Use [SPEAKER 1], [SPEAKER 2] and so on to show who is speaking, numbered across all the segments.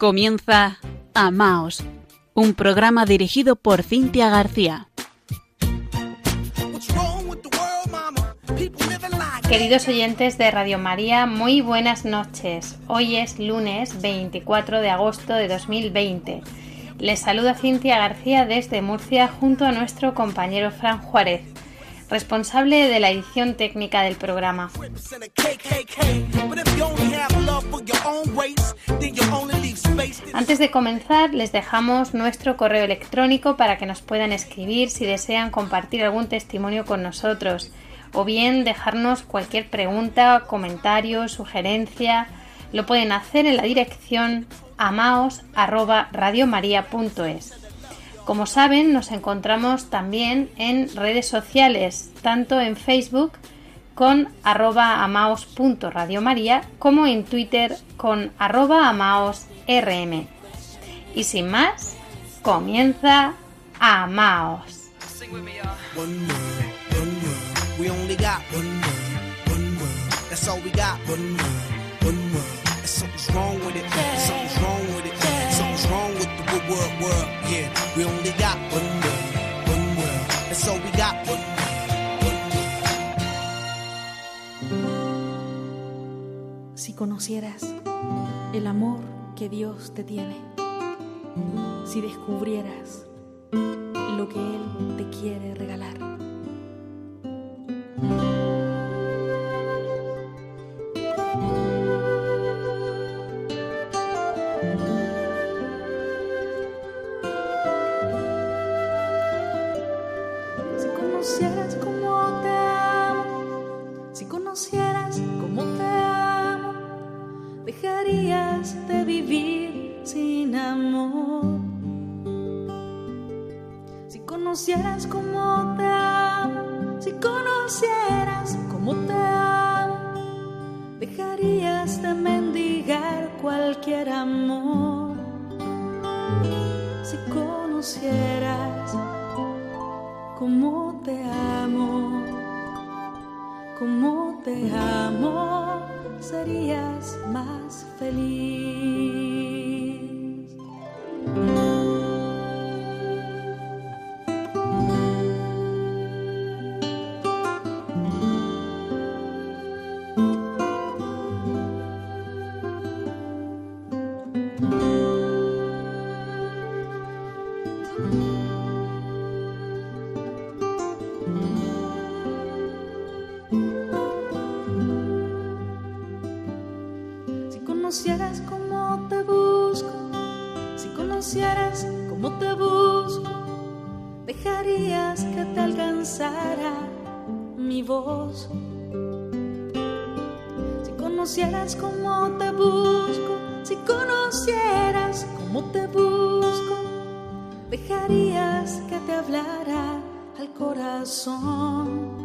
[SPEAKER 1] Comienza Amaos, un programa dirigido por Cintia García.
[SPEAKER 2] Queridos oyentes de Radio María, muy buenas noches. Hoy es lunes 24 de agosto de 2020. Les saluda Cintia García desde Murcia junto a nuestro compañero Fran Juárez responsable de la edición técnica del programa. Antes de comenzar, les dejamos nuestro correo electrónico para que nos puedan escribir si desean compartir algún testimonio con nosotros o bien dejarnos cualquier pregunta, comentario, sugerencia. Lo pueden hacer en la dirección amaos@radiomaria.es. Como saben, nos encontramos también en redes sociales, tanto en Facebook con arroba amaos.radiomaria como en Twitter con arroba amaosrm. Y sin más, comienza Amaos.
[SPEAKER 3] Si conocieras el amor que Dios te tiene, si descubrieras lo que Él te quiere regalar. Te busco, dejarías que te hablara al corazón.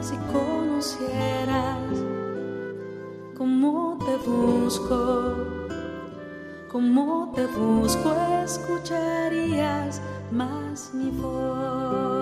[SPEAKER 3] Si conocieras cómo te busco, cómo te busco, escucharías más mi voz.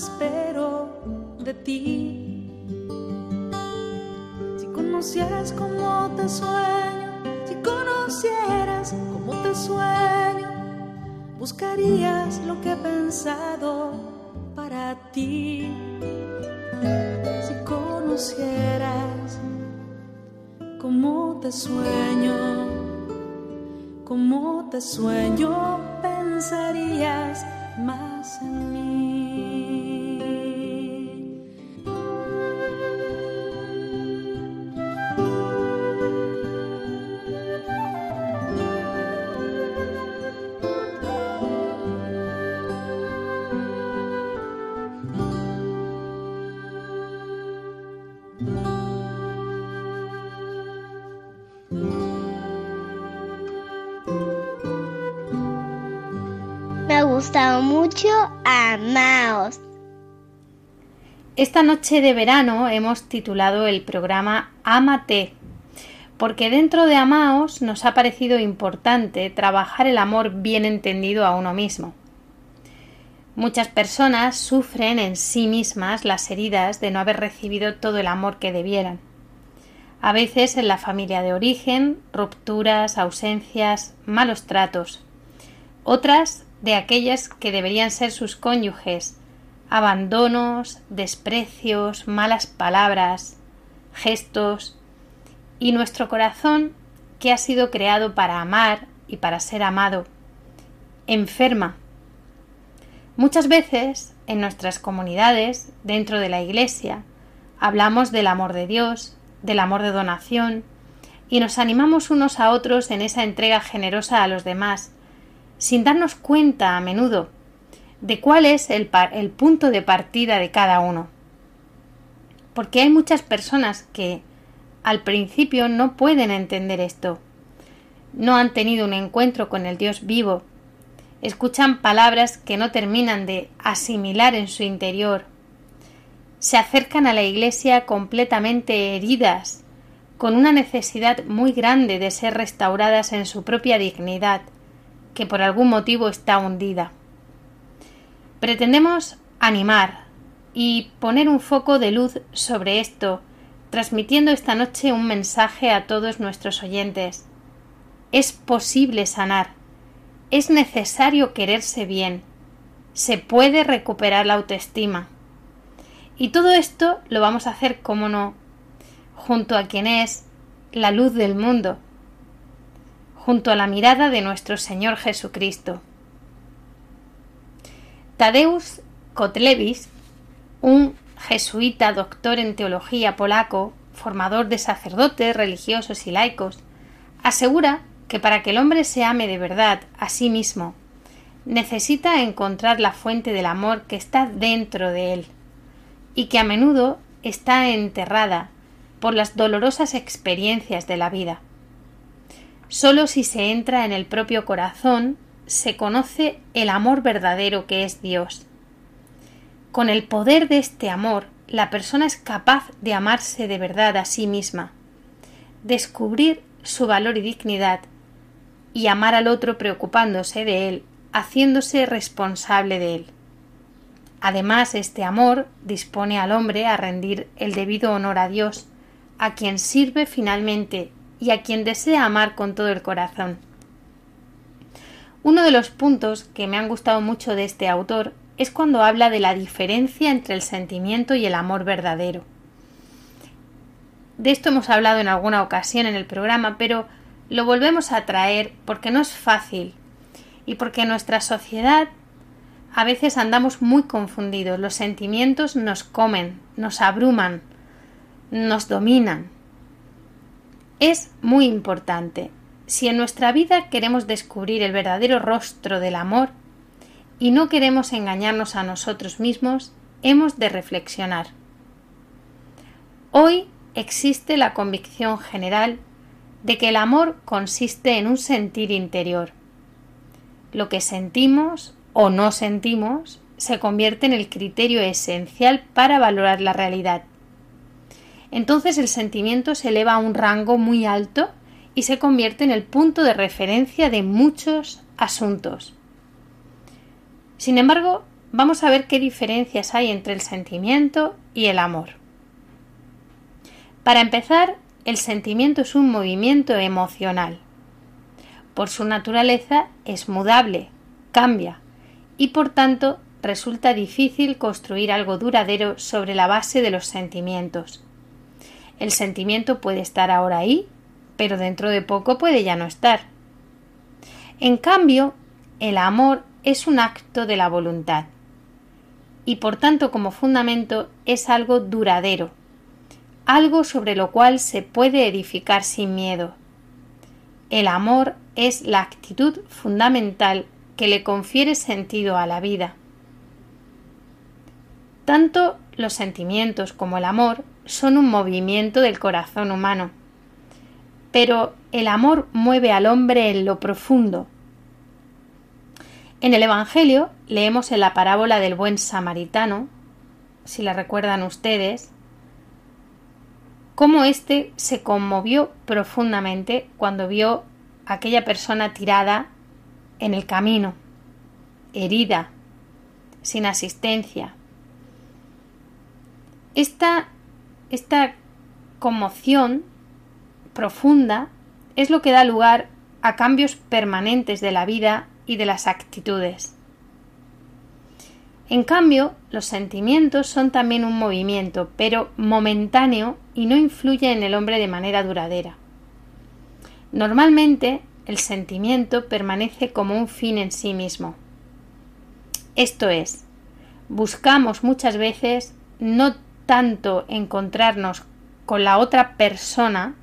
[SPEAKER 3] Espero de ti. Si conocieras cómo te sueño, si conocieras cómo te sueño, buscarías lo que he pensado para ti. Si conocieras cómo te sueño, cómo te sueño
[SPEAKER 4] gustado mucho Amaos.
[SPEAKER 2] Esta noche de verano hemos titulado el programa Amate, porque dentro de Amaos nos ha parecido importante trabajar el amor bien entendido a uno mismo. Muchas personas sufren en sí mismas las heridas de no haber recibido todo el amor que debieran. A veces en la familia de origen, rupturas, ausencias, malos tratos. Otras de aquellas que deberían ser sus cónyuges, abandonos, desprecios, malas palabras, gestos, y nuestro corazón, que ha sido creado para amar y para ser amado, enferma. Muchas veces en nuestras comunidades, dentro de la Iglesia, hablamos del amor de Dios, del amor de donación, y nos animamos unos a otros en esa entrega generosa a los demás, sin darnos cuenta a menudo de cuál es el, el punto de partida de cada uno. Porque hay muchas personas que al principio no pueden entender esto. No han tenido un encuentro con el Dios vivo. Escuchan palabras que no terminan de asimilar en su interior. Se acercan a la Iglesia completamente heridas, con una necesidad muy grande de ser restauradas en su propia dignidad, que por algún motivo está hundida. Pretendemos animar y poner un foco de luz sobre esto, transmitiendo esta noche un mensaje a todos nuestros oyentes. Es posible sanar, es necesario quererse bien, se puede recuperar la autoestima. Y todo esto lo vamos a hacer, como no, junto a quien es la luz del mundo, junto a la mirada de nuestro Señor Jesucristo. Tadeusz Kotlewicz, un jesuita doctor en teología polaco, formador de sacerdotes, religiosos y laicos, asegura que para que el hombre se ame de verdad a sí mismo, necesita encontrar la fuente del amor que está dentro de él y que a menudo está enterrada por las dolorosas experiencias de la vida. Solo si se entra en el propio corazón se conoce el amor verdadero que es Dios. Con el poder de este amor, la persona es capaz de amarse de verdad a sí misma, descubrir su valor y dignidad, y amar al otro preocupándose de él, haciéndose responsable de él. Además, este amor dispone al hombre a rendir el debido honor a Dios, a quien sirve finalmente y a quien desea amar con todo el corazón. Uno de los puntos que me han gustado mucho de este autor es cuando habla de la diferencia entre el sentimiento y el amor verdadero. De esto hemos hablado en alguna ocasión en el programa, pero lo volvemos a traer porque no es fácil y porque en nuestra sociedad a veces andamos muy confundidos, los sentimientos nos comen, nos abruman, nos dominan. Es muy importante si en nuestra vida queremos descubrir el verdadero rostro del amor y no queremos engañarnos a nosotros mismos, hemos de reflexionar. Hoy existe la convicción general de que el amor consiste en un sentir interior. Lo que sentimos o no sentimos se convierte en el criterio esencial para valorar la realidad. Entonces el sentimiento se eleva a un rango muy alto y se convierte en el punto de referencia de muchos asuntos. Sin embargo, vamos a ver qué diferencias hay entre el sentimiento y el amor. Para empezar, el sentimiento es un movimiento emocional. Por su naturaleza es mudable, cambia, y por tanto resulta difícil construir algo duradero sobre la base de los sentimientos. El sentimiento puede estar ahora ahí pero dentro de poco puede ya no estar. En cambio, el amor es un acto de la voluntad y por tanto como fundamento es algo duradero, algo sobre lo cual se puede edificar sin miedo. El amor es la actitud fundamental que le confiere sentido a la vida. Tanto los sentimientos como el amor son un movimiento del corazón humano. Pero el amor mueve al hombre en lo profundo. En el Evangelio leemos en la parábola del buen samaritano, si la recuerdan ustedes, cómo éste se conmovió profundamente cuando vio a aquella persona tirada en el camino, herida, sin asistencia. Esta, esta conmoción profunda es lo que da lugar a cambios permanentes de la vida y de las actitudes. En cambio, los sentimientos son también un movimiento, pero momentáneo y no influye en el hombre de manera duradera. Normalmente, el sentimiento permanece como un fin en sí mismo. Esto es, buscamos muchas veces no tanto encontrarnos con la otra persona,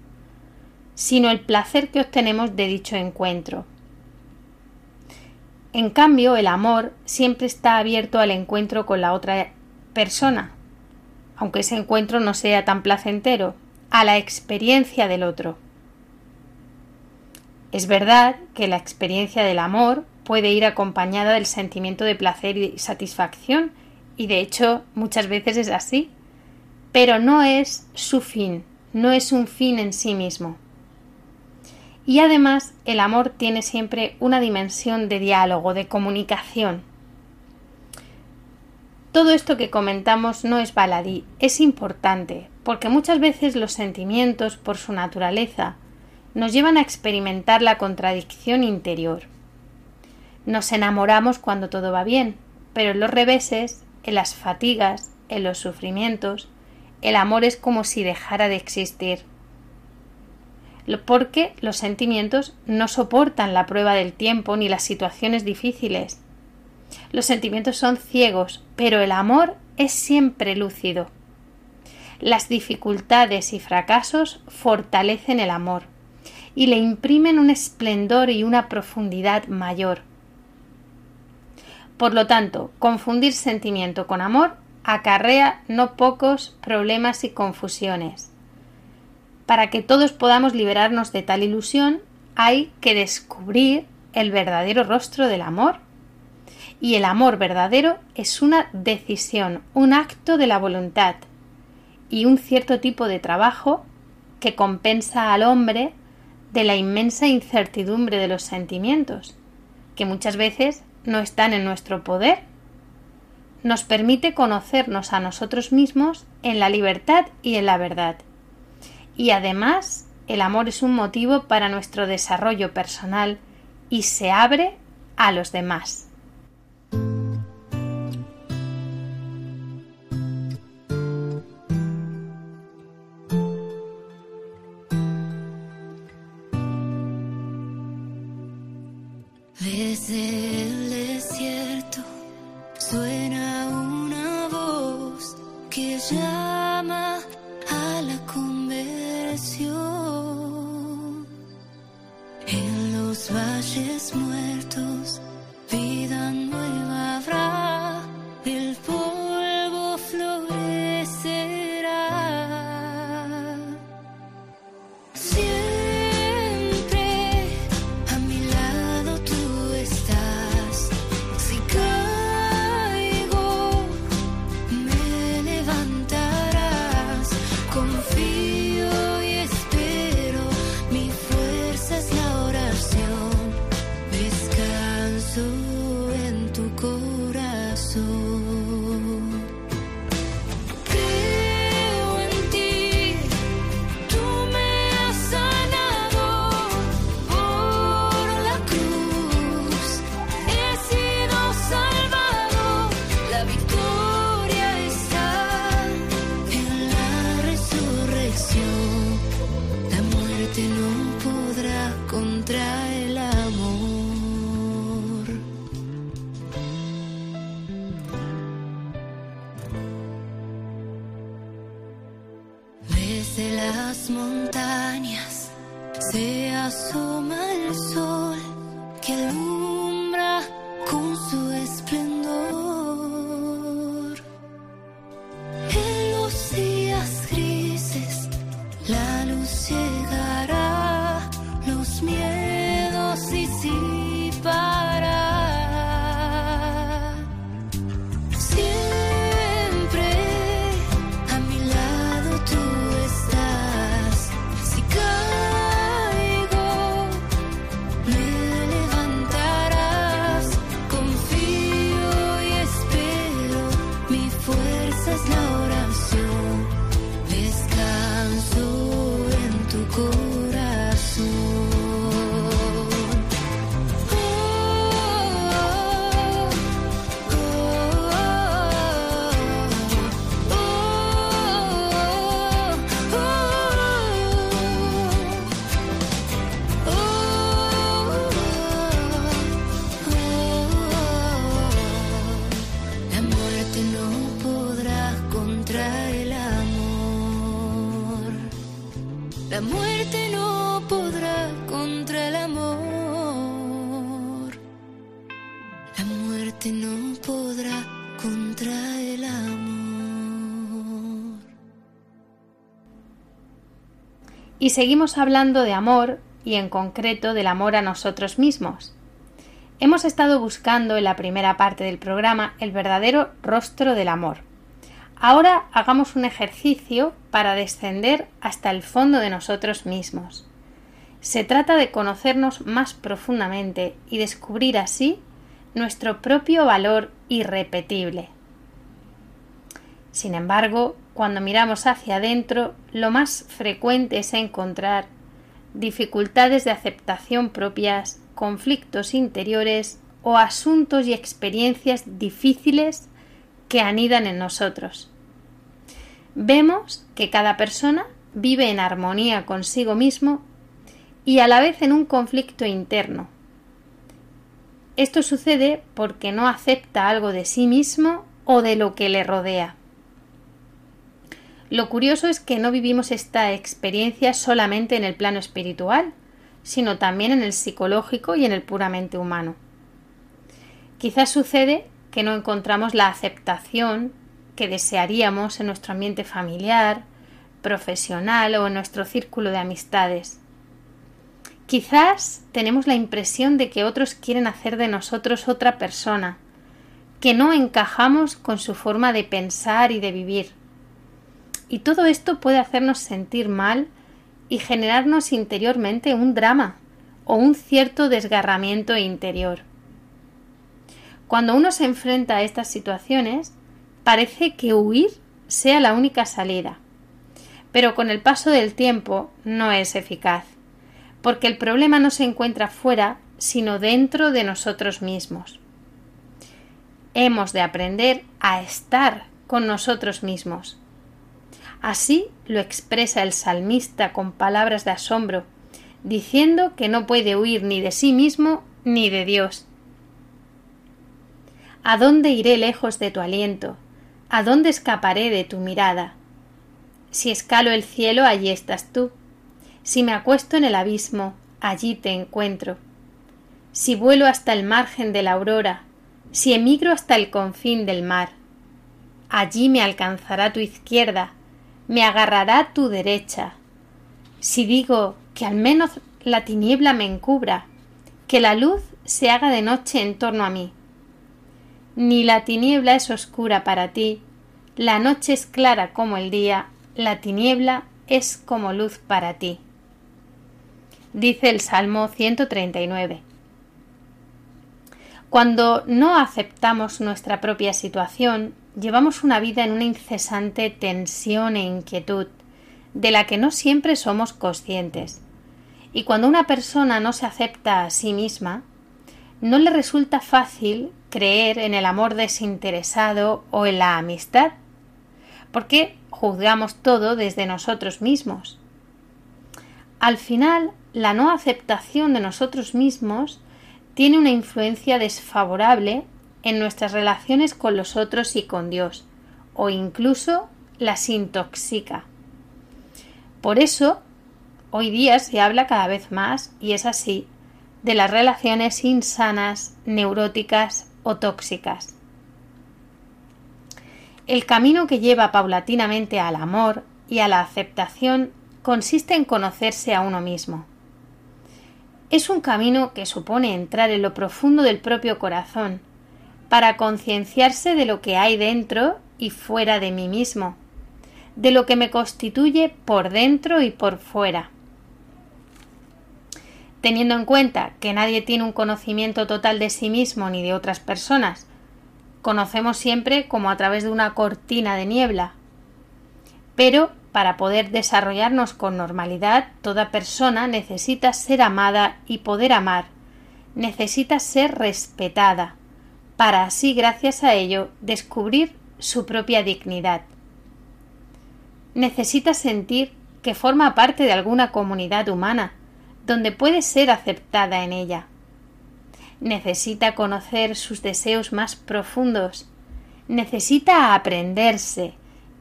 [SPEAKER 2] sino el placer que obtenemos de dicho encuentro. En cambio, el amor siempre está abierto al encuentro con la otra persona, aunque ese encuentro no sea tan placentero, a la experiencia del otro. Es verdad que la experiencia del amor puede ir acompañada del sentimiento de placer y satisfacción, y de hecho muchas veces es así, pero no es su fin, no es un fin en sí mismo. Y además el amor tiene siempre una dimensión de diálogo, de comunicación. Todo esto que comentamos no es baladí, es importante, porque muchas veces los sentimientos, por su naturaleza, nos llevan a experimentar la contradicción interior. Nos enamoramos cuando todo va bien, pero en los reveses, en las fatigas, en los sufrimientos, el amor es como si dejara de existir. Porque los sentimientos no soportan la prueba del tiempo ni las situaciones difíciles. Los sentimientos son ciegos, pero el amor es siempre lúcido. Las dificultades y fracasos fortalecen el amor y le imprimen un esplendor y una profundidad mayor. Por lo tanto, confundir sentimiento con amor acarrea no pocos problemas y confusiones. Para que todos podamos liberarnos de tal ilusión, hay que descubrir el verdadero rostro del amor. Y el amor verdadero es una decisión, un acto de la voluntad y un cierto tipo de trabajo que compensa al hombre de la inmensa incertidumbre de los sentimientos, que muchas veces no están en nuestro poder. Nos permite conocernos a nosotros mismos en la libertad y en la verdad. Y además, el amor es un motivo para nuestro desarrollo personal y se abre a los demás.
[SPEAKER 5] En los días
[SPEAKER 2] Y seguimos hablando de amor y en concreto del amor a nosotros mismos. Hemos estado buscando en la primera parte del programa el verdadero rostro del amor. Ahora hagamos un ejercicio para descender hasta el fondo de nosotros mismos. Se trata de conocernos más profundamente y descubrir así nuestro propio valor irrepetible. Sin embargo, cuando miramos hacia adentro, lo más frecuente es encontrar dificultades de aceptación propias conflictos interiores o asuntos y experiencias difíciles que anidan en nosotros. Vemos que cada persona vive en armonía consigo mismo y a la vez en un conflicto interno. Esto sucede porque no acepta algo de sí mismo o de lo que le rodea. Lo curioso es que no vivimos esta experiencia solamente en el plano espiritual, sino también en el psicológico y en el puramente humano. Quizás sucede que no encontramos la aceptación que desearíamos en nuestro ambiente familiar, profesional o en nuestro círculo de amistades. Quizás tenemos la impresión de que otros quieren hacer de nosotros otra persona, que no encajamos con su forma de pensar y de vivir. Y todo esto puede hacernos sentir mal y generarnos interiormente un drama o un cierto desgarramiento interior. Cuando uno se enfrenta a estas situaciones, parece que huir sea la única salida. Pero con el paso del tiempo no es eficaz, porque el problema no se encuentra fuera, sino dentro de nosotros mismos. Hemos de aprender a estar con nosotros mismos, Así lo expresa el salmista con palabras de asombro, diciendo que no puede huir ni de sí mismo ni de Dios. ¿A dónde iré lejos de tu aliento? ¿A dónde escaparé de tu mirada? Si escalo el cielo, allí estás tú. Si me acuesto en el abismo, allí te encuentro. Si vuelo hasta el margen de la aurora, si emigro hasta el confín del mar, allí me alcanzará tu izquierda, me agarrará tu derecha. Si digo que al menos la tiniebla me encubra, que la luz se haga de noche en torno a mí. Ni la tiniebla es oscura para ti, la noche es clara como el día, la tiniebla es como luz para ti. Dice el Salmo 139. Cuando no aceptamos nuestra propia situación, llevamos una vida en una incesante tensión e inquietud, de la que no siempre somos conscientes. Y cuando una persona no se acepta a sí misma, no le resulta fácil creer en el amor desinteresado o en la amistad, porque juzgamos todo desde nosotros mismos. Al final, la no aceptación de nosotros mismos tiene una influencia desfavorable en nuestras relaciones con los otros y con Dios, o incluso las intoxica. Por eso, hoy día se habla cada vez más, y es así, de las relaciones insanas, neuróticas o tóxicas. El camino que lleva paulatinamente al amor y a la aceptación consiste en conocerse a uno mismo. Es un camino que supone entrar en lo profundo del propio corazón, para concienciarse de lo que hay dentro y fuera de mí mismo, de lo que me constituye por dentro y por fuera. Teniendo en cuenta que nadie tiene un conocimiento total de sí mismo ni de otras personas, conocemos siempre como a través de una cortina de niebla. Pero para poder desarrollarnos con normalidad, toda persona necesita ser amada y poder amar, necesita ser respetada, para así, gracias a ello, descubrir su propia dignidad. Necesita sentir que forma parte de alguna comunidad humana, donde puede ser aceptada en ella. Necesita conocer sus deseos más profundos. Necesita aprenderse,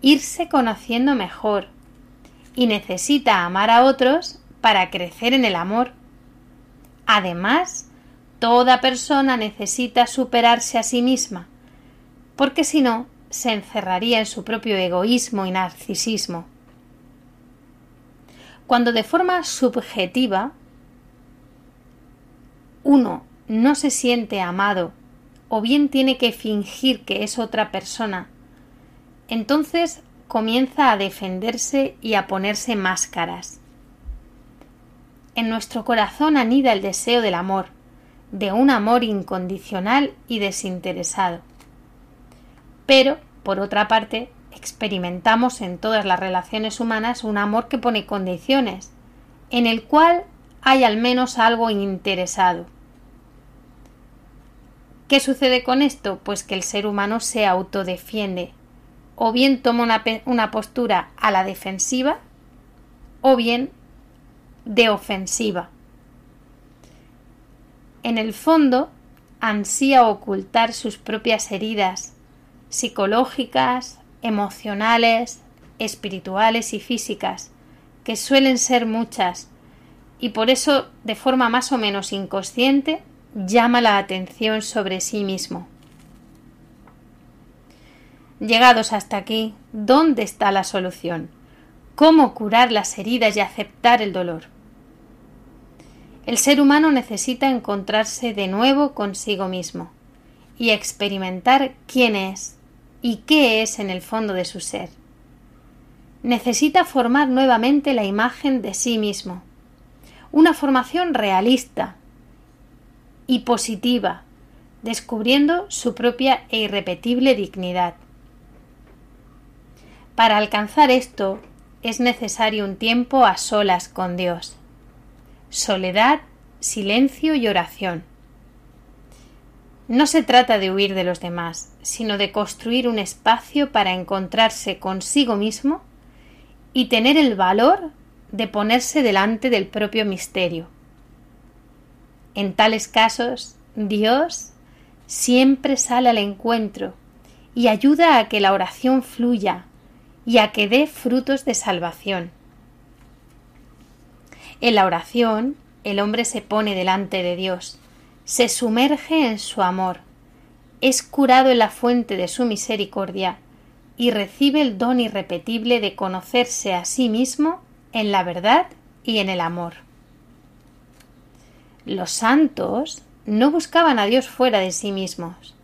[SPEAKER 2] irse conociendo mejor. y necesita amar a otros para crecer en el amor. Además, toda persona necesita superarse a sí misma, porque si no, se encerraría en su propio egoísmo y narcisismo. Cuando de forma subjetiva uno no se siente amado o bien tiene que fingir que es otra persona, entonces comienza a defenderse y a ponerse máscaras. En nuestro corazón anida el deseo del amor, de un amor incondicional y desinteresado. Pero, por otra parte, experimentamos en todas las relaciones humanas un amor que pone condiciones, en el cual hay al menos algo interesado. ¿Qué sucede con esto? Pues que el ser humano se autodefiende, o bien toma una, una postura a la defensiva, o bien de ofensiva. En el fondo, ansía ocultar sus propias heridas psicológicas, emocionales, espirituales y físicas, que suelen ser muchas, y por eso, de forma más o menos inconsciente, llama la atención sobre sí mismo. Llegados hasta aquí, ¿dónde está la solución? ¿Cómo curar las heridas y aceptar el dolor? El ser humano necesita encontrarse de nuevo consigo mismo y experimentar quién es y qué es en el fondo de su ser. Necesita formar nuevamente la imagen de sí mismo, una formación realista y positiva, descubriendo su propia e irrepetible dignidad. Para alcanzar esto es necesario un tiempo a solas con Dios soledad, silencio y oración. No se trata de huir de los demás, sino de construir un espacio para encontrarse consigo mismo y tener el valor de ponerse delante del propio misterio. En tales casos, Dios siempre sale al encuentro y ayuda a que la oración fluya y a que dé frutos de salvación. En la oración, el hombre se pone delante de Dios, se sumerge en su amor, es curado en la fuente de su misericordia y recibe el don irrepetible de conocerse a sí mismo en la verdad y en el amor. Los santos no buscaban a Dios fuera de sí mismos,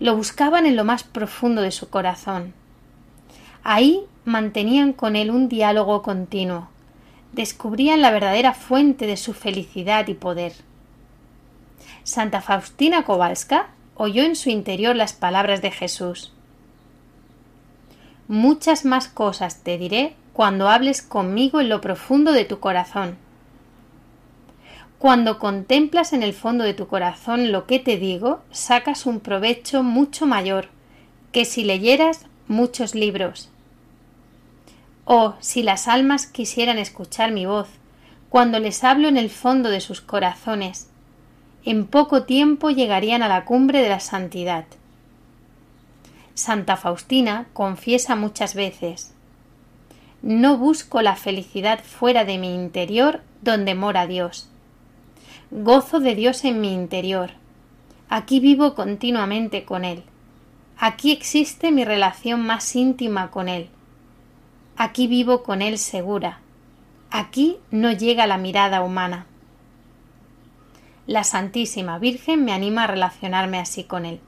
[SPEAKER 2] lo buscaban en lo más profundo de su corazón. Ahí mantenían con él un diálogo continuo, descubrían la verdadera fuente de su felicidad y poder. Santa Faustina Kowalska oyó en su interior las palabras de Jesús. Muchas más cosas te diré cuando hables conmigo en lo profundo de tu corazón. Cuando contemplas en el fondo de tu corazón lo que te digo, sacas un provecho mucho mayor que si leyeras muchos libros Oh, si las almas quisieran escuchar mi voz, cuando les hablo en el fondo de sus corazones, en poco tiempo llegarían a la cumbre de la santidad. Santa Faustina confiesa muchas veces No busco la felicidad fuera de mi interior donde mora Dios. Gozo de Dios en mi interior. Aquí vivo continuamente con Él. Aquí existe mi relación más íntima con Él Aquí vivo con Él segura. Aquí no llega la mirada humana. La Santísima Virgen me anima a relacionarme así con Él.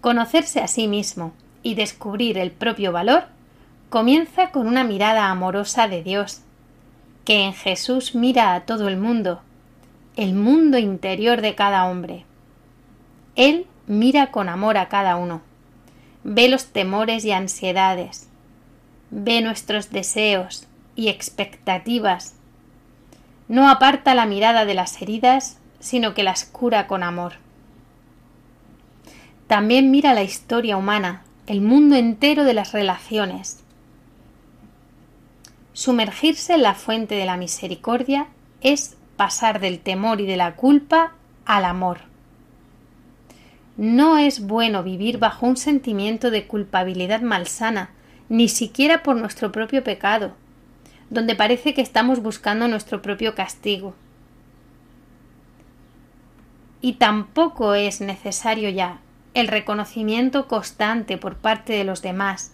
[SPEAKER 2] Conocerse a sí mismo y descubrir el propio valor comienza con una mirada amorosa de Dios, que en Jesús mira a todo el mundo, el mundo interior de cada hombre. Él mira con amor a cada uno ve los temores y ansiedades, ve nuestros deseos y expectativas. No aparta la mirada de las heridas, sino que las cura con amor. También mira la historia humana, el mundo entero de las relaciones. Sumergirse en la fuente de la misericordia es pasar del temor y de la culpa al amor. No es bueno vivir bajo un sentimiento de culpabilidad malsana, ni siquiera por nuestro propio pecado, donde parece que estamos buscando nuestro propio castigo. Y tampoco es necesario ya el reconocimiento constante por parte de los demás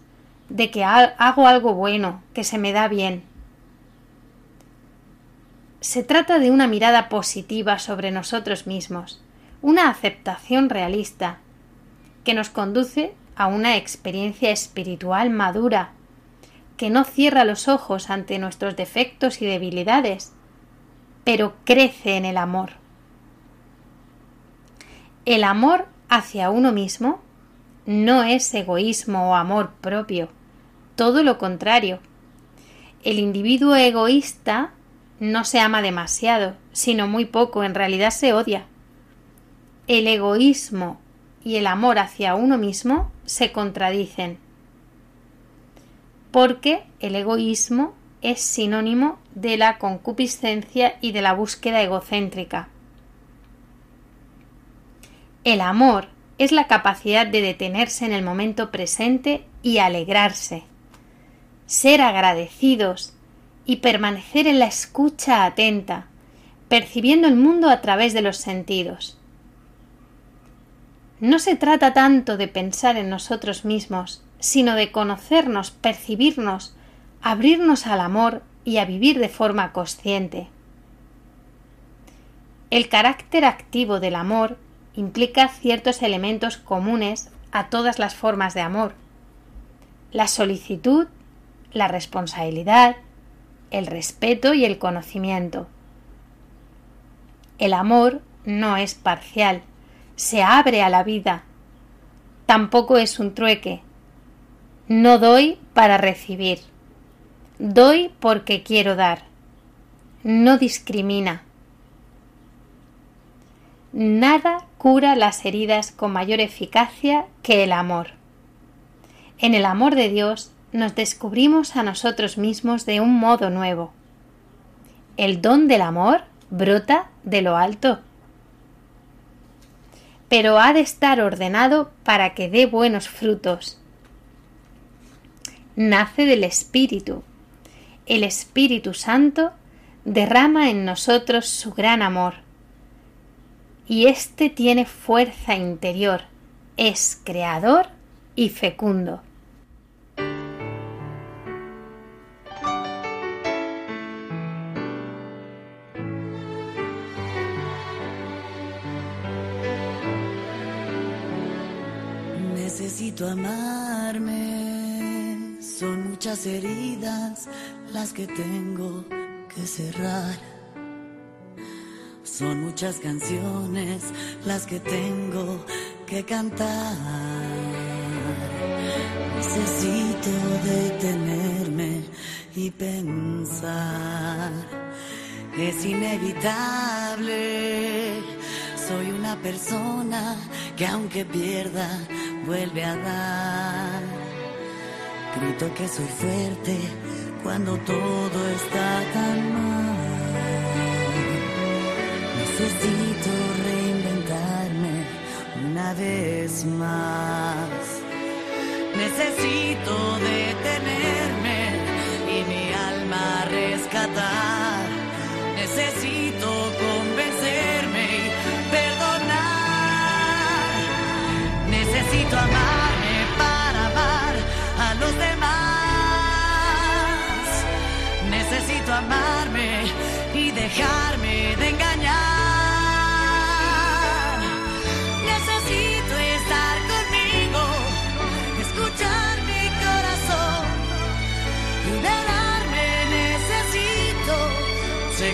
[SPEAKER 2] de que hago algo bueno, que se me da bien. Se trata de una mirada positiva sobre nosotros mismos, una aceptación realista, que nos conduce a una experiencia espiritual madura, que no cierra los ojos ante nuestros defectos y debilidades, pero crece en el amor. El amor hacia uno mismo no es egoísmo o amor propio, todo lo contrario. El individuo egoísta no se ama demasiado, sino muy poco, en realidad se odia. El egoísmo y el amor hacia uno mismo se contradicen, porque el egoísmo es sinónimo de la concupiscencia y de la búsqueda egocéntrica. El amor es la capacidad de detenerse en el momento presente y alegrarse, ser agradecidos y permanecer en la escucha atenta, percibiendo el mundo a través de los sentidos. No se trata tanto de pensar en nosotros mismos, sino de conocernos, percibirnos, abrirnos al amor y a vivir de forma consciente. El carácter activo del amor implica ciertos elementos comunes a todas las formas de amor. La solicitud, la responsabilidad, el respeto y el conocimiento. El amor no es parcial, se abre a la vida. Tampoco es un trueque. No doy para recibir. Doy porque quiero dar. No discrimina. Nada cura las heridas con mayor eficacia que el amor. En el amor de Dios nos descubrimos a nosotros mismos de un modo nuevo. El don del amor brota de lo alto. Pero ha de estar ordenado para que dé buenos frutos. Nace del Espíritu. El Espíritu Santo derrama en nosotros su gran amor y éste tiene fuerza interior, es creador y fecundo.
[SPEAKER 6] Amarme, son muchas heridas las que tengo que cerrar son muchas canciones las que tengo que cantar. Necesito detenerme y pensar. Es inevitable. Soy una persona que aunque pierda, vuelve a dar. Grito que soy fuerte cuando todo está tan mal. Necesito reinventarme una vez más. Necesito detenerme y mi alma rescatar. Necesito amarme para amar a los demás. Necesito amarme y dejarme de engañar.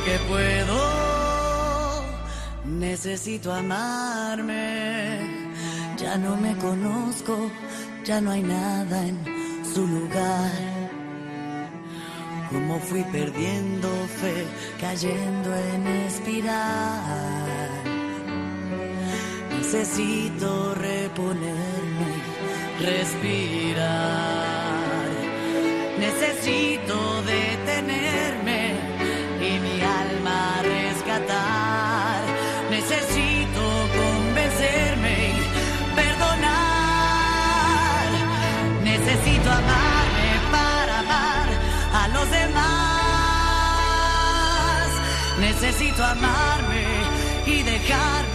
[SPEAKER 6] que puedo. Necesito amarme. Ya no me conozco, ya no hay nada en su lugar. Como fui perdiendo fe, cayendo en espiral. Necesito reponerme, respirar. Necesito necesito amarme y dejarme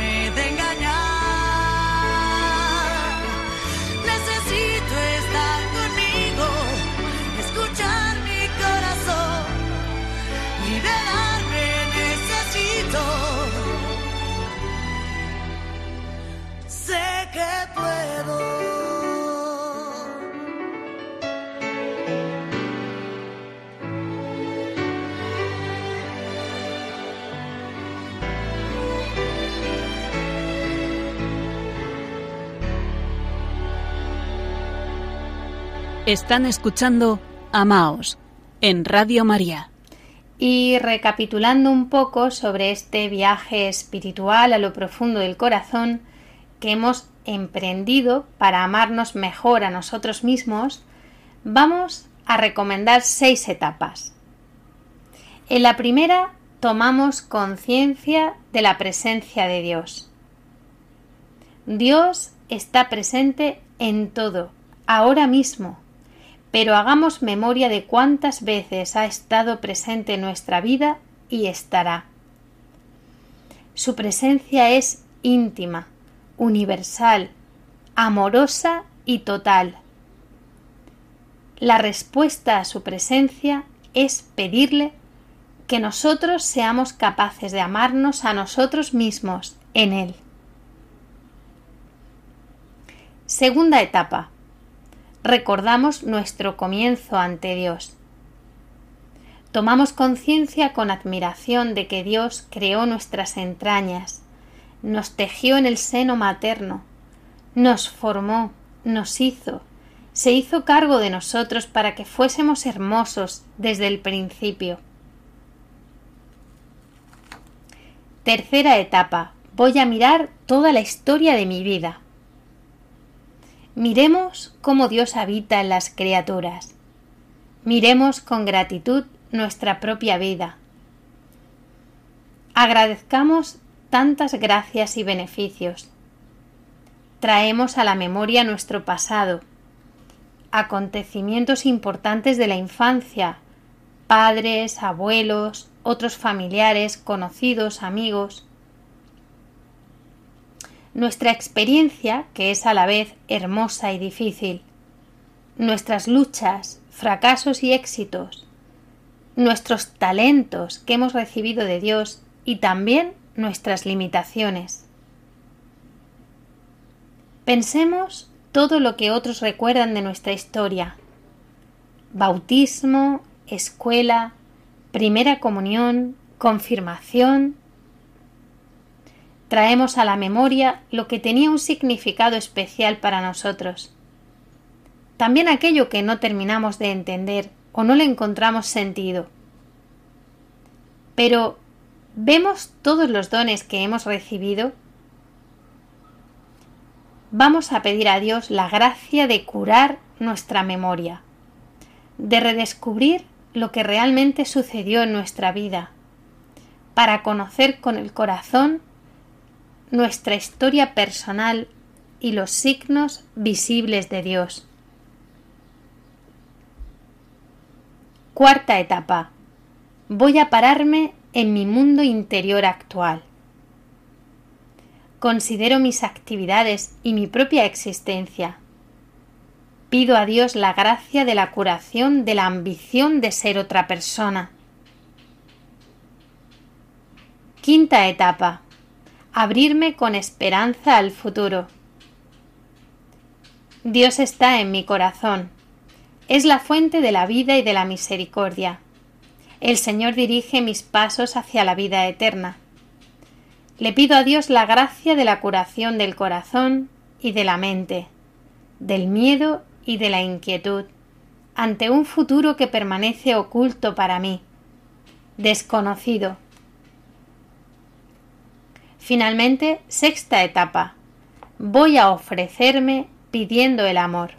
[SPEAKER 1] Están escuchando Amaos en Radio María.
[SPEAKER 2] Y recapitulando un poco sobre este viaje espiritual a lo profundo del corazón que hemos emprendido para amarnos mejor a nosotros mismos, vamos a recomendar seis etapas. En la primera tomamos conciencia de la presencia de Dios. Dios está presente en todo, ahora mismo, pero hagamos memoria de cuántas veces ha estado presente en nuestra vida y estará. Su presencia es íntima, universal, amorosa y total. La respuesta a su presencia es pedirle que nosotros seamos capaces de amarnos a nosotros mismos en Él. Segunda etapa. Recordamos nuestro comienzo ante Dios. Tomamos conciencia con admiración de que Dios creó nuestras entrañas, nos tejió en el seno materno, nos formó, nos hizo, se hizo cargo de nosotros para que fuésemos hermosos desde el principio. Tercera etapa. Voy a mirar toda la historia de mi vida. Miremos cómo Dios habita en las criaturas. Miremos con gratitud nuestra propia vida. Agradezcamos tantas gracias y beneficios. Traemos a la memoria nuestro pasado, acontecimientos importantes de la infancia, padres, abuelos, otros familiares, conocidos, amigos nuestra experiencia, que es a la vez hermosa y difícil, nuestras luchas, fracasos y éxitos, nuestros talentos que hemos recibido de Dios y también nuestras limitaciones. Pensemos todo lo que otros recuerdan de nuestra historia. Bautismo, escuela, primera comunión, confirmación, traemos a la memoria lo que tenía un significado especial para nosotros. También aquello que no terminamos de entender o no le encontramos sentido. Pero, ¿vemos todos los dones que hemos recibido? Vamos a pedir a Dios la gracia de curar nuestra memoria, de redescubrir lo que realmente sucedió en nuestra vida, para conocer con el corazón nuestra historia personal y los signos visibles de Dios. Cuarta etapa. Voy a pararme en mi mundo interior actual. Considero mis actividades y mi propia existencia. Pido a Dios la gracia de la curación de la ambición de ser otra persona. Quinta etapa abrirme con esperanza al futuro. Dios está en mi corazón. Es la fuente de la vida y de la misericordia. El Señor dirige mis pasos hacia la vida eterna. Le pido a Dios la gracia de la curación del corazón y de la mente, del miedo y de la inquietud, ante un futuro que permanece oculto para mí, desconocido, Finalmente, sexta etapa. Voy a ofrecerme pidiendo el amor.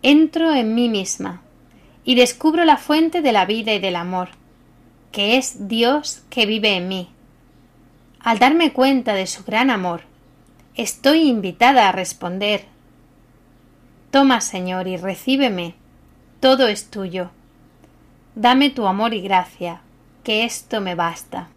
[SPEAKER 2] Entro en mí misma y descubro la fuente de la vida y del amor, que es Dios que vive en mí. Al darme cuenta de su gran amor, estoy invitada a responder Toma, Señor, y recíbeme. Todo es tuyo. Dame tu amor y gracia, que esto me basta.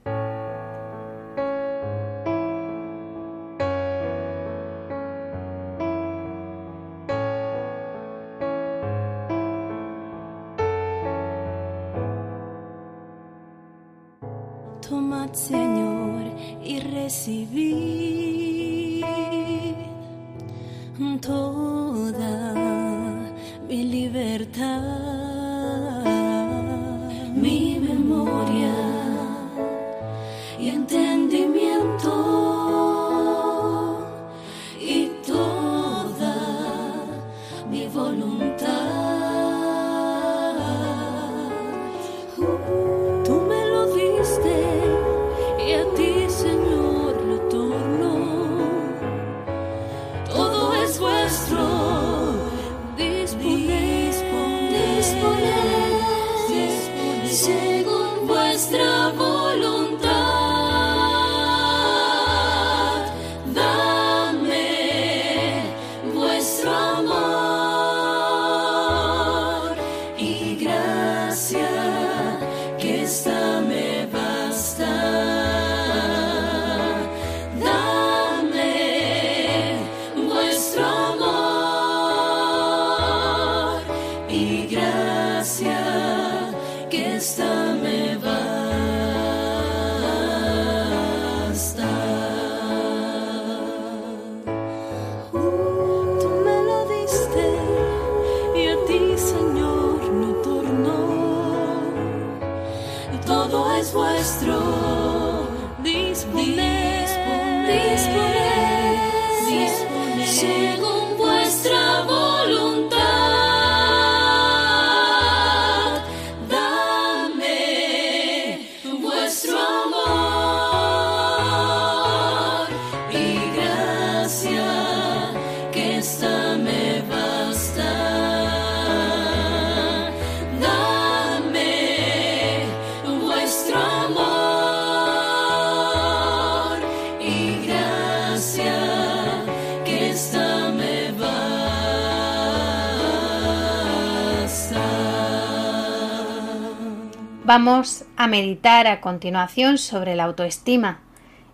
[SPEAKER 2] Vamos a meditar a continuación sobre la autoestima,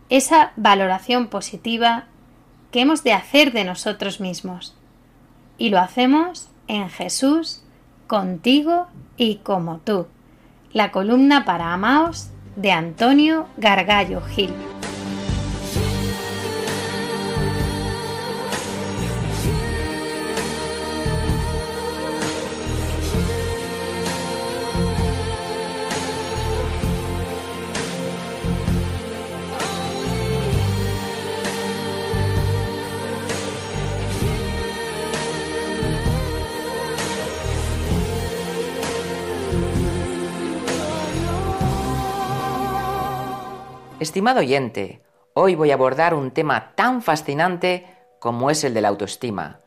[SPEAKER 2] esa valoración positiva que hemos de hacer de nosotros mismos. Y lo hacemos en Jesús, contigo y como tú. La columna para Amaos de Antonio Gargallo Gil.
[SPEAKER 7] Estimado oyente, hoy voy a abordar un tema tan fascinante como es el de la autoestima,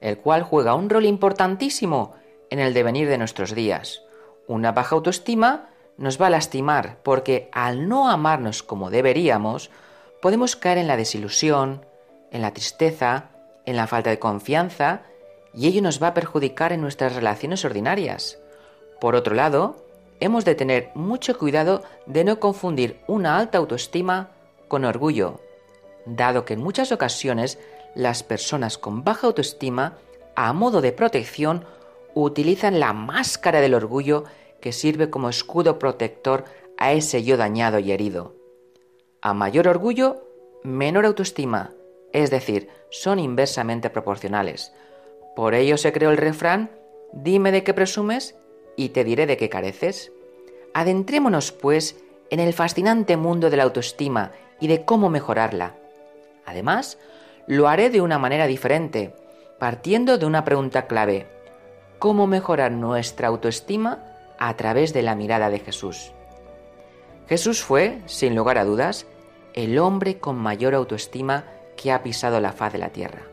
[SPEAKER 7] el cual juega un rol importantísimo en el devenir de nuestros días. Una baja autoestima nos va a lastimar porque al no amarnos como deberíamos, podemos caer en la desilusión, en la tristeza, en la falta de confianza, y ello nos va a perjudicar en nuestras relaciones ordinarias. Por otro lado, hemos de tener mucho cuidado de no confundir una alta autoestima con orgullo, dado que en muchas ocasiones las personas con baja autoestima, a modo de protección, utilizan la máscara del orgullo que sirve como escudo protector a ese yo dañado y herido. A mayor orgullo, menor autoestima, es decir, son inversamente proporcionales. Por ello se creó el refrán, dime de qué presumes y te diré de qué careces. Adentrémonos, pues, en el fascinante mundo de la autoestima y de cómo mejorarla. Además, lo haré de una manera diferente, partiendo de una pregunta clave. ¿Cómo mejorar nuestra autoestima a través de la mirada de Jesús? Jesús fue, sin lugar a dudas, el hombre con mayor autoestima que ha pisado la faz de la tierra.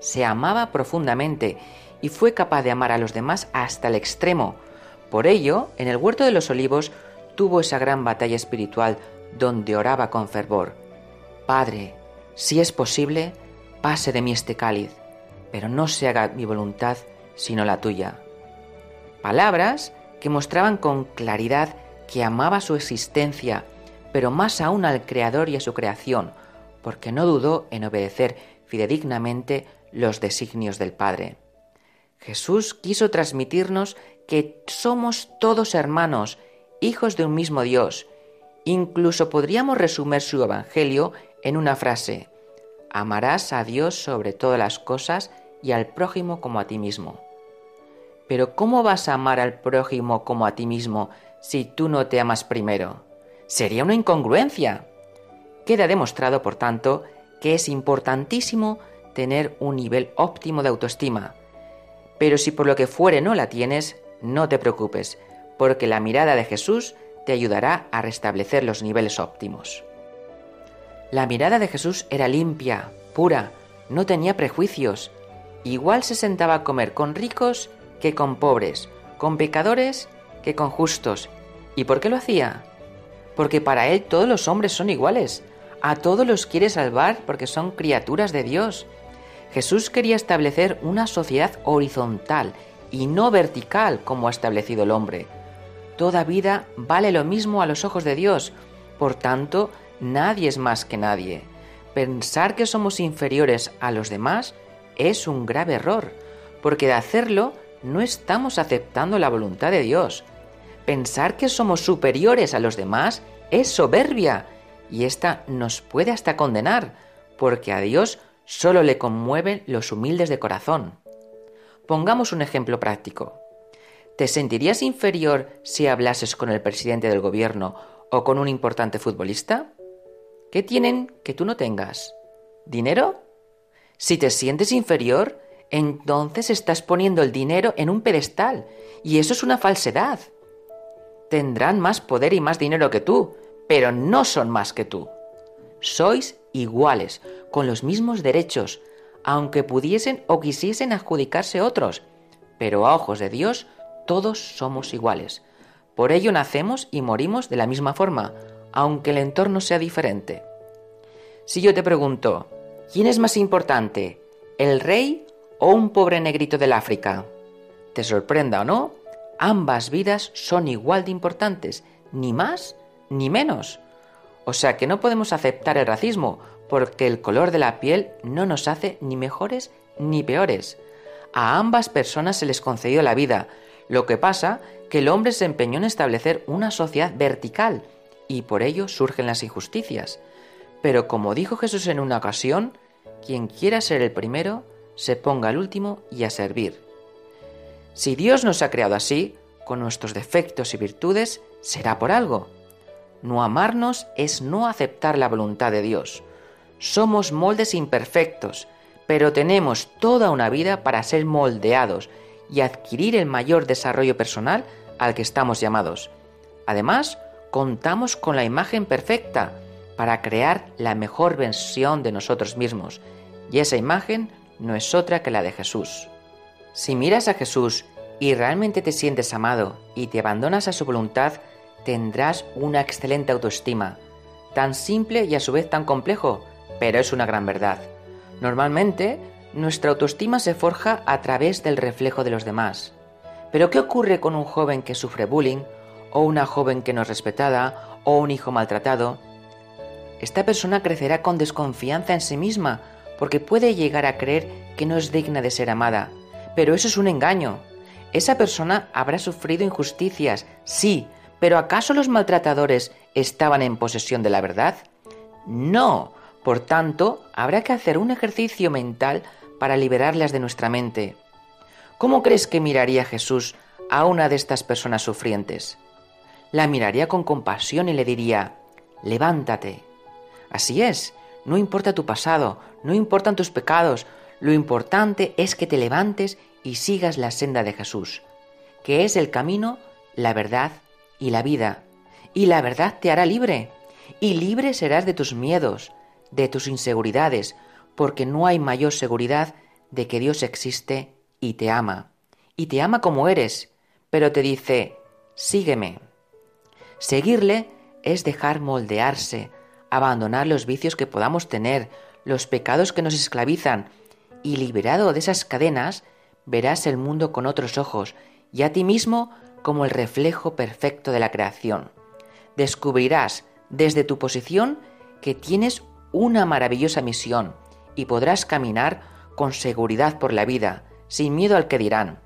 [SPEAKER 7] Se amaba profundamente y fue capaz de amar a los demás hasta el extremo. Por ello, en el huerto de los olivos tuvo esa gran batalla espiritual donde oraba con fervor. Padre, si es posible, pase de mí este cáliz, pero no se haga mi voluntad sino la tuya. Palabras que mostraban con claridad que amaba su existencia, pero más aún al Creador y a su creación, porque no dudó en obedecer fidedignamente los designios del Padre. Jesús quiso transmitirnos que somos todos hermanos, hijos de un mismo Dios. Incluso podríamos resumir su Evangelio en una frase, amarás a Dios sobre todas las cosas y al prójimo como a ti mismo. Pero ¿cómo vas a amar al prójimo como a ti mismo si tú no te amas primero? Sería una incongruencia. Queda demostrado, por tanto, que es importantísimo tener un nivel óptimo de autoestima, pero si por lo que fuere no la tienes, no te preocupes, porque la mirada de Jesús te ayudará a restablecer los niveles óptimos. La mirada de Jesús era limpia, pura, no tenía prejuicios. Igual se sentaba a comer con ricos que con pobres, con pecadores que con justos. ¿Y por qué lo hacía? Porque para él todos los hombres son iguales. A todos los quiere salvar porque son criaturas de Dios. Jesús quería establecer una sociedad horizontal y no vertical como ha establecido el hombre. Toda vida vale lo mismo a los ojos de Dios, por tanto, nadie es más que nadie. Pensar que somos inferiores a los demás es un grave error, porque de hacerlo no estamos aceptando la voluntad de Dios. Pensar que somos superiores a los demás es soberbia, y ésta nos puede hasta condenar, porque a Dios solo le conmueven los humildes de corazón. Pongamos un ejemplo práctico. ¿Te sentirías inferior si hablases con el presidente del gobierno o con un importante futbolista? ¿Qué tienen que tú no tengas? ¿Dinero? Si te sientes inferior, entonces estás poniendo el dinero en un pedestal, y eso es una falsedad. Tendrán más poder y más dinero que tú, pero no son más que tú. Sois iguales, con los mismos derechos, aunque pudiesen o quisiesen adjudicarse otros, pero a ojos de Dios todos somos iguales. Por ello nacemos y morimos de la misma forma, aunque el entorno sea diferente. Si yo te pregunto, ¿quién es más importante, el rey o un pobre negrito del África? ¿Te sorprenda o no? Ambas vidas son igual de importantes, ni más ni menos. O sea que no podemos aceptar el racismo, porque el color de la piel no nos hace ni mejores ni peores. A ambas personas se les concedió la vida. Lo que pasa que el hombre se empeñó en establecer una sociedad vertical y por ello surgen las injusticias. Pero como dijo Jesús en una ocasión, quien quiera ser el primero, se ponga al último y a servir. Si Dios nos ha creado así, con nuestros defectos y virtudes, será por algo. No amarnos es no aceptar la voluntad de Dios. Somos moldes imperfectos, pero tenemos toda una vida para ser moldeados y adquirir el mayor desarrollo personal al que estamos llamados. Además, contamos con la imagen perfecta para crear la mejor versión de nosotros mismos, y esa imagen no es otra que la de Jesús. Si miras a Jesús y realmente te sientes amado y te abandonas a su voluntad, tendrás una excelente autoestima, tan simple y a su vez tan complejo, pero es una gran verdad. Normalmente, nuestra autoestima se forja a través del reflejo de los demás. Pero ¿qué ocurre con un joven que sufre bullying o una joven que no es respetada, o un hijo maltratado, esta persona crecerá con desconfianza en sí misma, porque puede llegar a creer que no es digna de ser amada. Pero eso es un engaño. Esa persona habrá sufrido injusticias, sí, pero ¿acaso los maltratadores estaban en posesión de la verdad? No. Por tanto, habrá que hacer un ejercicio mental para liberarlas de nuestra mente. ¿Cómo crees que miraría Jesús a una de estas personas sufrientes? la miraría con compasión y le diría, levántate. Así es, no importa tu pasado, no importan tus pecados, lo importante es que te levantes y sigas la senda de Jesús, que es el camino, la verdad y la vida. Y la verdad te hará libre, y libre serás de tus miedos, de tus inseguridades, porque no hay mayor seguridad de que Dios existe y te ama. Y te ama como eres, pero te dice, sígueme. Seguirle es dejar moldearse, abandonar los vicios que podamos tener, los pecados que nos esclavizan, y liberado de esas cadenas, verás el mundo con otros ojos y a ti mismo como el reflejo perfecto de la creación. Descubrirás desde tu posición que tienes una maravillosa misión y podrás caminar con seguridad por la vida, sin miedo al que dirán.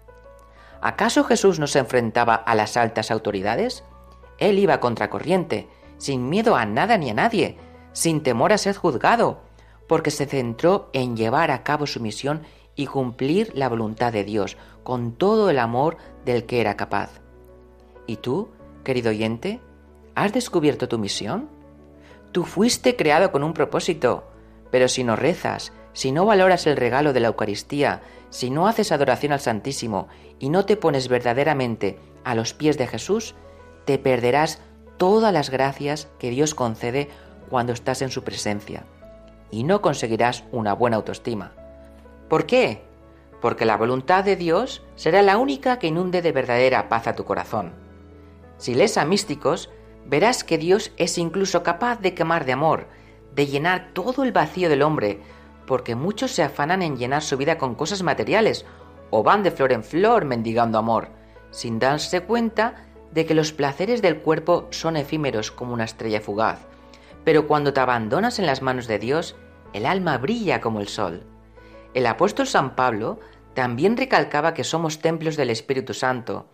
[SPEAKER 7] ¿Acaso Jesús no se enfrentaba a las altas autoridades? Él iba contracorriente, sin miedo a nada ni a nadie, sin temor a ser juzgado, porque se centró en llevar a cabo su misión y cumplir la voluntad de Dios con todo el amor del que era capaz. ¿Y tú, querido oyente, has descubierto tu misión? Tú fuiste creado con un propósito, pero si no rezas, si no valoras el regalo de la Eucaristía, si no haces adoración al Santísimo y no te pones verdaderamente a los pies de Jesús, te perderás todas las gracias que Dios concede cuando estás en su presencia y no conseguirás una buena autoestima. ¿Por qué? porque la voluntad de Dios será la única que inunde de verdadera paz a tu corazón. Si lees a místicos, verás que Dios es incluso capaz de quemar de amor, de llenar todo el vacío del hombre, porque muchos se afanan en llenar su vida con cosas materiales o van de flor en flor mendigando amor, sin darse cuenta de que los placeres del cuerpo son efímeros como una estrella fugaz, pero cuando te abandonas en las manos de Dios, el alma brilla como el sol. El apóstol San Pablo también recalcaba que somos templos del Espíritu Santo,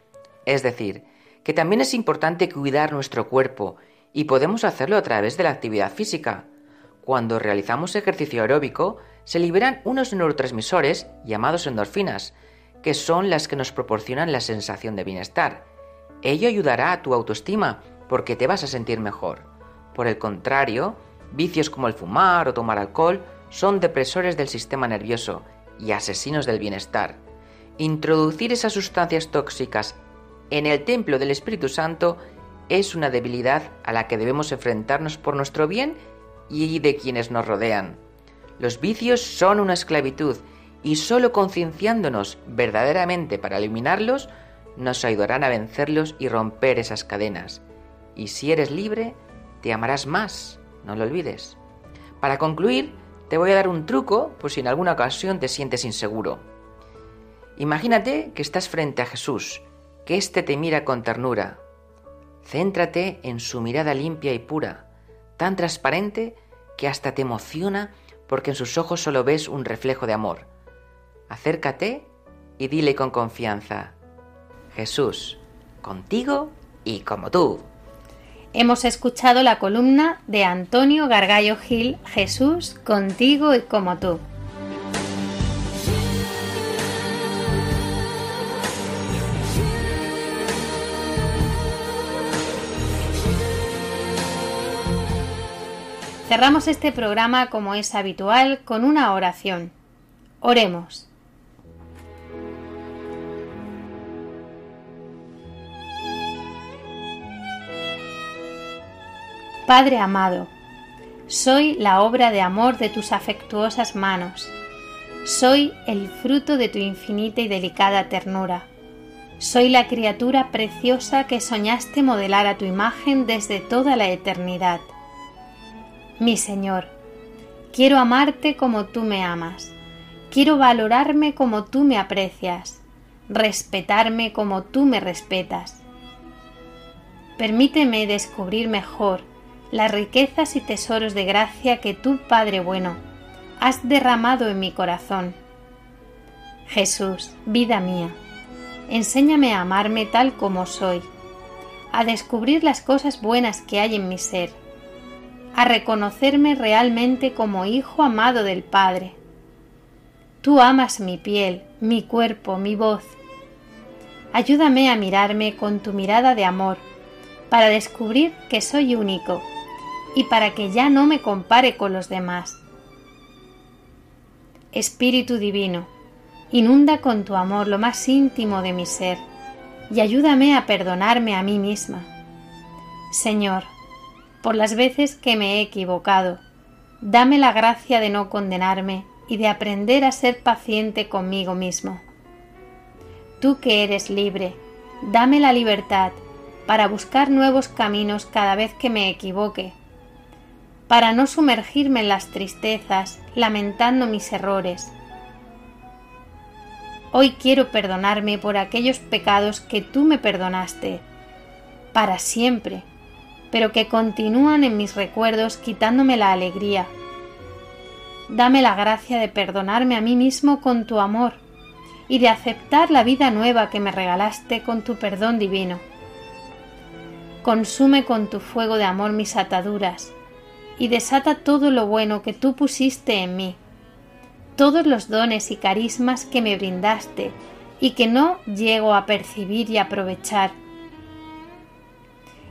[SPEAKER 7] es decir, que también es importante cuidar nuestro cuerpo y podemos hacerlo a través de la actividad física. Cuando realizamos ejercicio aeróbico, se liberan unos neurotransmisores llamados endorfinas, que son las que nos proporcionan la sensación de bienestar. Ello ayudará a tu autoestima porque te vas a sentir mejor. Por el contrario, vicios como el fumar o tomar alcohol son depresores del sistema nervioso y asesinos del bienestar. Introducir esas sustancias tóxicas en el templo del Espíritu Santo es una debilidad a la que debemos enfrentarnos por nuestro bien y de quienes nos rodean. Los vicios son una esclavitud y solo concienciándonos verdaderamente para eliminarlos nos ayudarán a vencerlos y romper esas cadenas. Y si eres libre, te amarás más, no lo olvides. Para concluir, te voy a dar un truco por si en alguna ocasión te sientes inseguro. Imagínate que estás frente a Jesús, que éste te mira con ternura. Céntrate en su mirada limpia y pura, tan transparente que hasta te emociona porque en sus ojos solo ves un reflejo de amor. Acércate y dile con confianza, Jesús, contigo y como tú.
[SPEAKER 2] Hemos escuchado la columna de Antonio Gargallo Gil, Jesús, contigo y como tú. Cerramos este programa como es habitual con una oración. Oremos. Padre amado, soy la obra de amor de tus afectuosas manos, soy el fruto de tu infinita y delicada ternura, soy la criatura preciosa que soñaste modelar a tu imagen desde toda la eternidad mi Señor, quiero amarte como tú me amas, quiero valorarme como tú me aprecias, respetarme como tú me respetas. Permíteme descubrir mejor las riquezas y tesoros de gracia que tú, Padre bueno, has derramado en mi corazón. Jesús, vida mía, enséñame a amarme tal como soy, a descubrir las cosas buenas que hay en mi ser, a reconocerme realmente como hijo amado del Padre. Tú amas mi piel, mi cuerpo, mi voz. Ayúdame a mirarme con tu mirada de amor, para descubrir que soy único y para que ya no me compare con los demás. Espíritu Divino, inunda con tu amor lo más íntimo de mi ser y ayúdame a perdonarme a mí misma. Señor, por las veces que me he equivocado. Dame la gracia de no condenarme y de aprender a ser paciente conmigo mismo. Tú que eres libre, dame la libertad para buscar nuevos caminos cada vez que me equivoque, para no sumergirme en las tristezas, lamentando mis errores. Hoy quiero perdonarme por aquellos pecados que tú me perdonaste, para siempre, pero que continúan en mis recuerdos quitándome la alegría. Dame la gracia de perdonarme a mí mismo con tu amor y de aceptar la vida nueva que me regalaste con tu perdón divino. Consume con tu fuego de amor mis ataduras y desata todo lo bueno que tú pusiste en mí, todos los dones y carismas que me brindaste y que no llego a percibir y aprovechar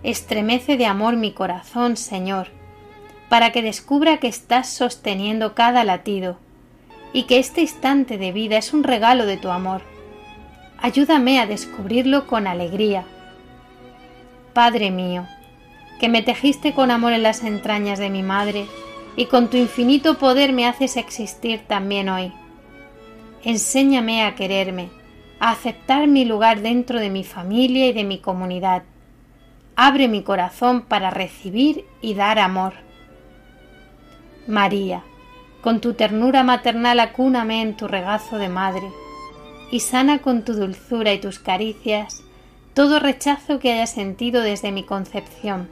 [SPEAKER 2] Estremece de amor mi corazón, Señor, para que descubra que estás sosteniendo cada latido y que este instante de vida es un regalo de tu amor. Ayúdame a descubrirlo con alegría. Padre mío, que me tejiste con amor en las entrañas de mi madre y con tu infinito poder me haces existir también hoy. Enséñame a quererme, a aceptar mi lugar dentro de mi familia y de mi comunidad. Abre mi corazón para recibir y dar amor. María, con tu ternura maternal acúname en tu regazo de madre, y sana con tu dulzura y tus caricias todo rechazo que haya sentido desde mi concepción.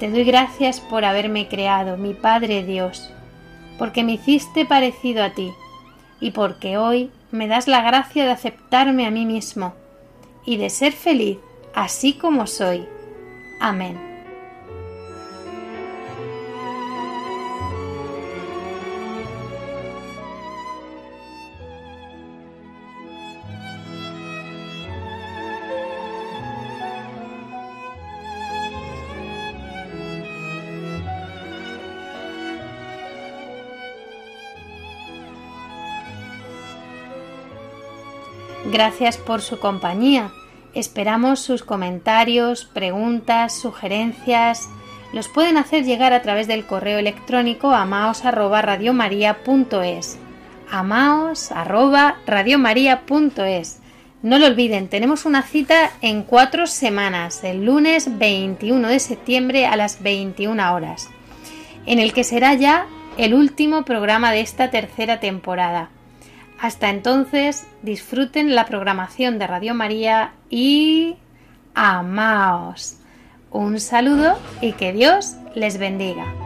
[SPEAKER 2] Te doy gracias por haberme creado, mi Padre Dios, porque me hiciste parecido a ti, y porque hoy me das la gracia de aceptarme a mí mismo y de ser feliz así como soy. Amén. Gracias por su compañía. Esperamos sus comentarios, preguntas, sugerencias. Los pueden hacer llegar a través del correo electrónico amaos@radiomaria.es. amaos@radiomaria.es. No lo olviden, tenemos una cita en cuatro semanas, el lunes 21 de septiembre a las 21 horas, en el que será ya el último programa de esta tercera temporada. Hasta entonces, disfruten la programación de Radio María y amaos. Un saludo y que Dios les bendiga.